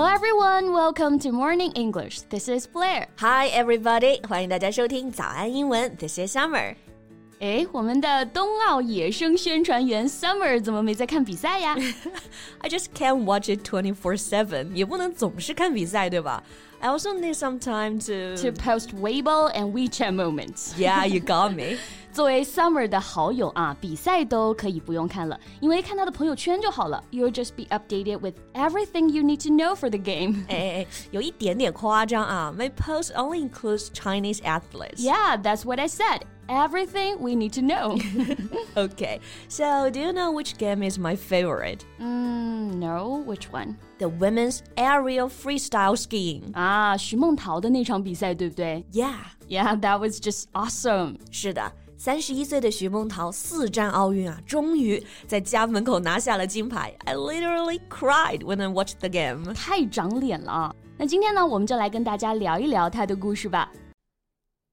Hello everyone, welcome to Morning English. This is Blair. Hi everybody，欢迎大家收听早安英文。This is Summer。哎，我们的冬奥野生宣传员 Summer 怎么没在看比赛呀？I just can't watch it twenty four seven，也不能总是看比赛，对吧？I also need some time to to post Weibo and WeChat moments. Yeah, you got me. 作为 Summer 的好友啊，比赛都可以不用看了，因为看他的朋友圈就好了。You'll just be updated with everything you need to know for the game. 哎哎，有一点点夸张啊。My post only includes Chinese athletes. Yeah, that's what I said. Everything we need to know. okay, so do you know which game is my favorite? Mm, no, which one? The women's aerial freestyle skiing. 啊，徐梦桃的那场比赛，对不对？Yeah, yeah, that was just awesome. 是的。 三十一岁的徐梦桃四战奥运啊，终于在家门口拿下了金牌。I literally cried when I watched the game。太长脸了！那今天呢，我们就来跟大家聊一聊她的故事吧。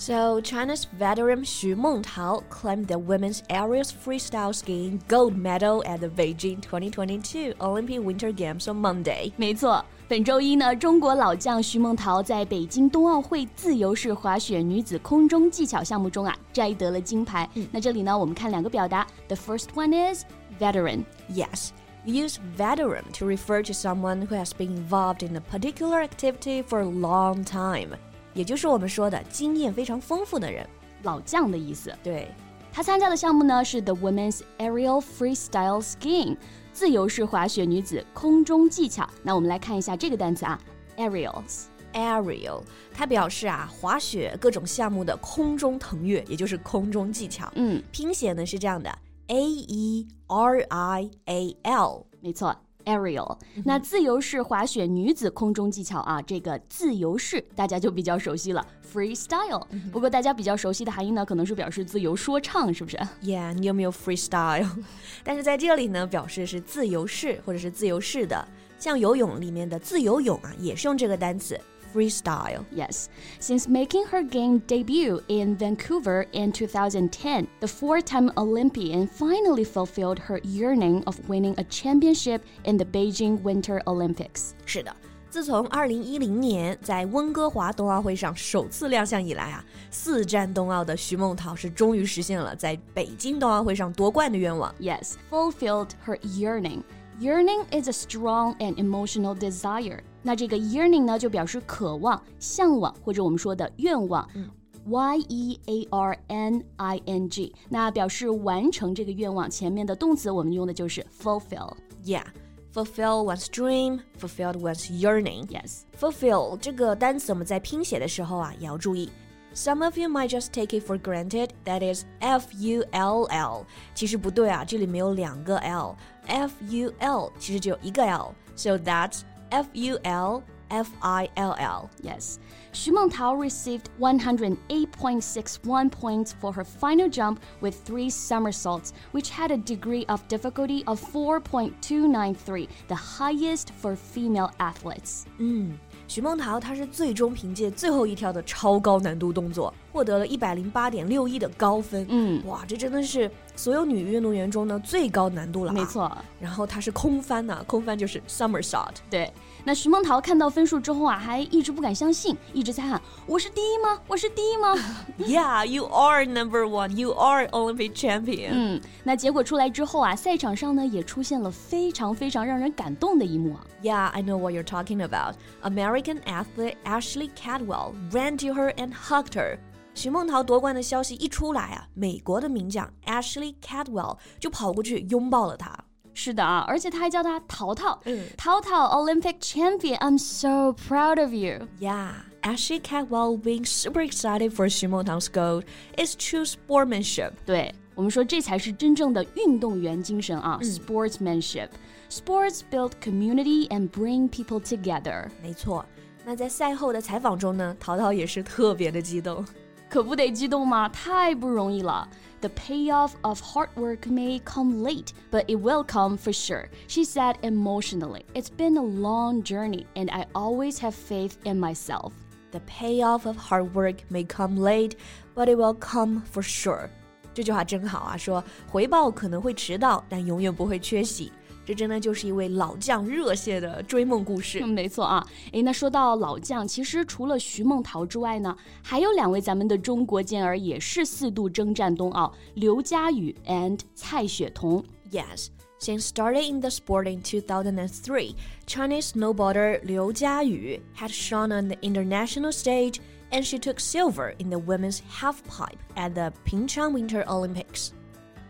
So, China's veteran Xu Mengtao claimed the women's aerial freestyle skiing gold medal at the Beijing 2022 Olympic Winter Games on Monday. 没错，本周一呢，中国老将徐梦桃在北京冬奥会自由式滑雪女子空中技巧项目中啊，摘得了金牌。嗯、那这里呢，我们看两个表达。The first one is veteran. Yes. Use veteran to refer to someone who has been involved in a particular activity for a long time. 也就是我们说的经验非常丰富的人，老将的意思。对，他参加的项目呢是 The Women's Aerial Freestyle Skiing，自由式滑雪女子空中技巧。那我们来看一下这个单词啊，Aerials。Aerial，它表示啊滑雪各种项目的空中腾跃，也就是空中技巧。嗯，拼写呢是这样的，A E R I A L，没错。Aerial，那自由式滑雪女子空中技巧啊，这个自由式大家就比较熟悉了，freestyle。不过大家比较熟悉的含义呢，可能是表示自由说唱，是不是？Yeah，你有没有 freestyle？但是在这里呢，表示是自由式或者是自由式的，像游泳里面的自由泳啊，也是用这个单词。freestyle. Yes. Since making her game debut in Vancouver in 2010, the four time Olympian finally fulfilled her yearning of winning a championship in the Beijing Winter Olympics. 是的。自从二零一零年在温哥华冬奥会上首次亮相以来啊，四战冬奥的徐梦桃是终于实现了在北京冬奥会上夺冠的愿望。Yes, fulfilled her yearning. Yearning is a strong and emotional desire. 那这个 yearning 呢，就表示渴望、向往或者我们说的愿望。嗯 Y E A R N I N G，那表示完成这个愿望，前面的动词我们用的就是 fulfill。Yeah。Fulfill one's dream, fulfilled one's yearning. Yes, fulfill 这个单词我们在拼写的时候啊也要注意。 Some of you might just take it for granted that is F U L L，其实不对啊，这里没有两个 L，F U L 其实只有一个 L，so that's F U L F I L L. Yes. Xu Mengtao received 108.61 points for her final jump with three somersaults, which had a degree of difficulty of 4.293, the highest for female athletes. 嗯。 许梦桃她是最终凭借最后一跳的超高难度动作，获得了一百零八点六一的高分。嗯，哇，这真的是所有女运动员中呢最高难度了。没错，然后她是空翻呐，空翻就是 somersault。对。那徐梦桃看到分数之后啊，还一直不敢相信，一直在喊：“我是第一吗？我是第一吗？”Yeah, you are number one. You are Olympic champion. 嗯，那结果出来之后啊，赛场上呢也出现了非常非常让人感动的一幕啊。Yeah, I know what you're talking about. American athlete Ashley Cadwell ran to her and hugged her. 徐梦桃夺冠的消息一出来啊，美国的名将 Ashley Caldwell 就跑过去拥抱了她。是的啊，而且他还叫她淘淘，嗯，淘淘 Olympic champion，I'm so proud of you。Yeah, Ashley Caldwell being super excited for 徐梦桃 's gold is true sportsmanship. 对，我们说这才是真正的运动员精神啊，sportsmanship. Sports build community and bring people together. together。没错。那在赛后的采访中呢，淘淘也是特别的激动。可不得激动吗？太不容易了。The payoff of hard work may come late, but it will come for sure, she said emotionally. It's been a long journey, and I always have faith in myself. The payoff of hard work may come late, but it will come for sure. 这句话真好啊，说回报可能会迟到，但永远不会缺席。 这真的就是一位老将热血的追梦故事。没错啊，诶，那说到老将，其实除了徐梦桃之外呢，还有两位咱们的中国健儿也是四度征战冬奥，刘佳宇 and 蔡雪桐。Yes. Since starting in the sport in 2003, Chinese snowboarder Liu Jiayu had shone on the international stage and she took silver in the women's halfpipe at the Pyeongchang Winter Olympics.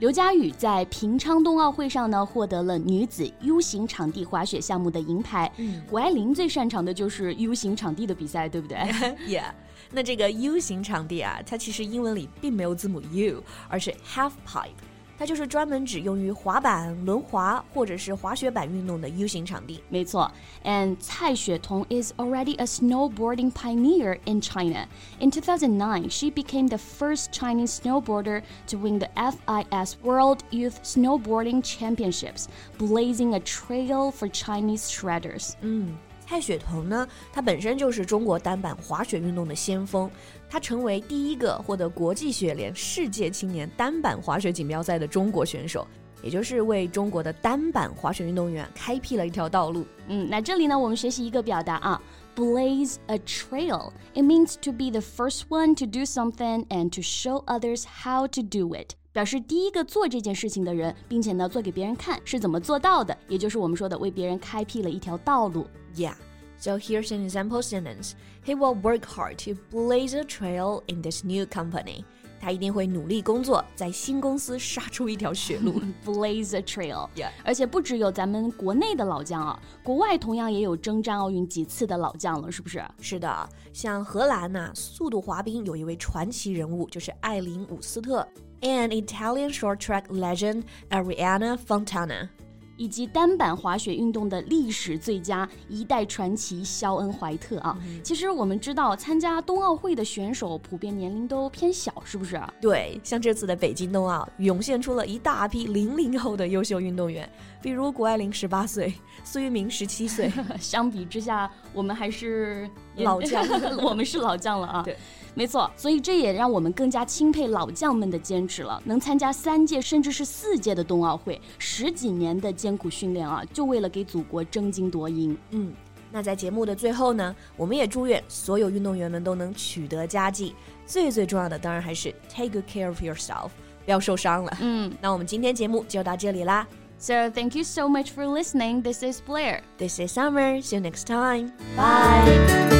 刘佳宇在平昌冬奥会上呢，获得了女子 U 型场地滑雪项目的银牌。嗯，谷爱凌最擅长的就是 U 型场地的比赛，对不对？Yeah，那这个 U 型场地啊，它其实英文里并没有字母 U，而是 half pipe。它就是专门只用于滑板、轮滑或者是滑雪板运动的 U 型场地。没错，And 蔡雪桐 is already a snowboarding pioneer in China. In 2009, she became the first Chinese snowboarder to win the FIS World Youth Snowboarding Championships, blazing a trail for Chinese shredders. 嗯。 蔡雪桐呢，她本身就是中国单板滑雪运动的先锋，她成为第一个获得国际雪联世界青年单板滑雪锦标赛的中国选手，也就是为中国的单板滑雪运动员开辟了一条道路。嗯，那这里呢，我们学习一个表达啊，blaze a trail。It means to be the first one to do something and to show others how to do it，表示第一个做这件事情的人，并且呢，做给别人看是怎么做到的，也就是我们说的为别人开辟了一条道路。Yeah. So here's an example sentence. He will work hard to blaze a trail in this new company. 他一定会努力工作，在新公司杀出一条血路。Blaze a trail. Yeah. 而且不只有咱们国内的老将啊，国外同样也有征战奥运几次的老将了，是不是？是的，像荷兰呐、啊，速度滑冰有一位传奇人物，就是艾琳伍斯特，and Italian short track legend Ariana Fontana。 以及单板滑雪运动的历史最佳一代传奇肖恩·怀特啊。其实我们知道，参加冬奥会的选手普遍年龄都偏小，是不是？对，像这次的北京冬奥，涌现出了一大批零零后的优秀运动员，比如谷爱凌十八岁，苏玉明十七岁。相比之下，我们还是老将，我们是老将了啊。对。没错，所以这也让我们更加钦佩老将们的坚持了。能参加三届甚至是四届的冬奥会，十几年的艰苦训练啊，就为了给祖国争金夺银。嗯，那在节目的最后呢，我们也祝愿所有运动员们都能取得佳绩。最最重要的当然还是 take good care of yourself，不要受伤了。嗯，那我们今天节目就到这里啦。So thank you so much for listening. This is Blair. This is Summer. See you next time. Bye.